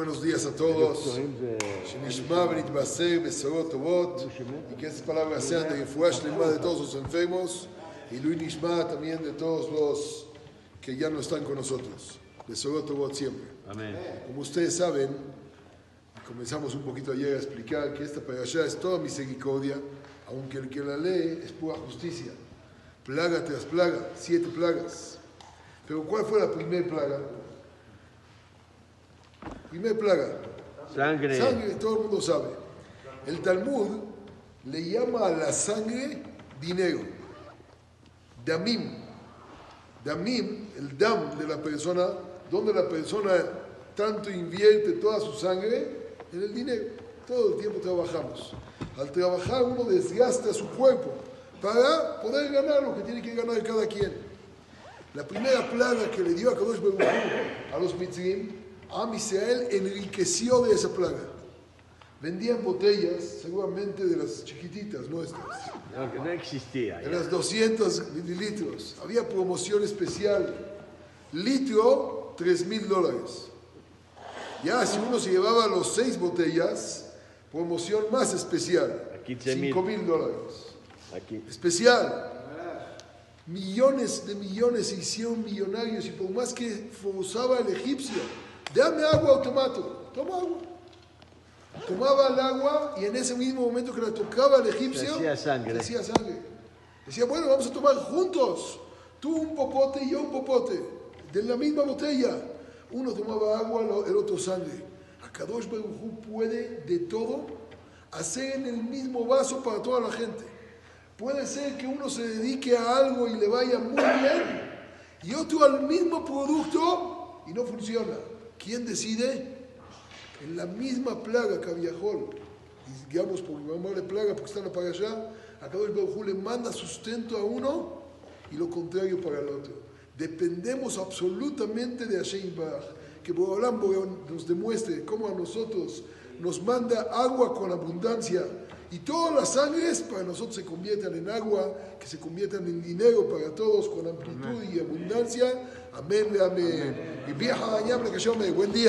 buenos días a todos. Tovot. Y que estas palabras sean de Lema de todos los enfermos. Y Luis Nishma también de todos los que ya no están con nosotros. Besorot Tovot siempre. Amén. Como ustedes saben, comenzamos un poquito ayer a explicar que esta allá es toda misericordia, aunque el que la lee es pura justicia. Plaga tras plaga, siete plagas. Pero ¿cuál fue la primera plaga? Primera plaga. Sangre. Sangre, todo el mundo sabe. El Talmud le llama a la sangre dinero. Damim. Damim, el dam de la persona, donde la persona tanto invierte toda su sangre en el dinero. Todo el tiempo trabajamos. Al trabajar uno desgasta su cuerpo para poder ganar lo que tiene que ganar cada quien. La primera plaga que le dio a Kadosh Baruj a los mitzrim, Am Israel enriqueció de esa plaga. Vendían botellas, seguramente de las chiquititas nuestras, No, que no existía. de las 200 mililitros. Había promoción especial. Litro, 3 mil dólares. Ya si uno se llevaba los seis botellas, promoción más especial, A 15,000. 5 mil dólares. Aquí. Especial. Millones de millones se hicieron millonarios y por más que forzaba el egipcio, dame agua automático, toma agua. Tomaba el agua y en ese mismo momento que la tocaba el egipcio, Se hacía sangre. se hacía sangre. Decía, bueno, vamos a tomar juntos. Tú un popote y yo un popote. De la misma botella. Uno tomaba agua, el otro sangre. Akadosh Baruj puede de todo hacer en el mismo vaso para toda la gente. Puede ser que uno se dedique a algo y le vaya muy bien y otro al mismo producto y no funciona. ¿Quién decide? En la misma plaga que viajó, y digamos por llamarle plaga porque están para allá, acá el Baruj le manda sustento a uno y lo contrario para el otro. Dependemos absolutamente de Hashem Baraj, que Boreolam nos demuestre cómo a nosotros nos manda agua con abundancia y todas las sangres para nosotros se conviertan en agua, que se conviertan en dinero para todos con amplitud y abundancia. Amén, amén. Y viaja a buen día.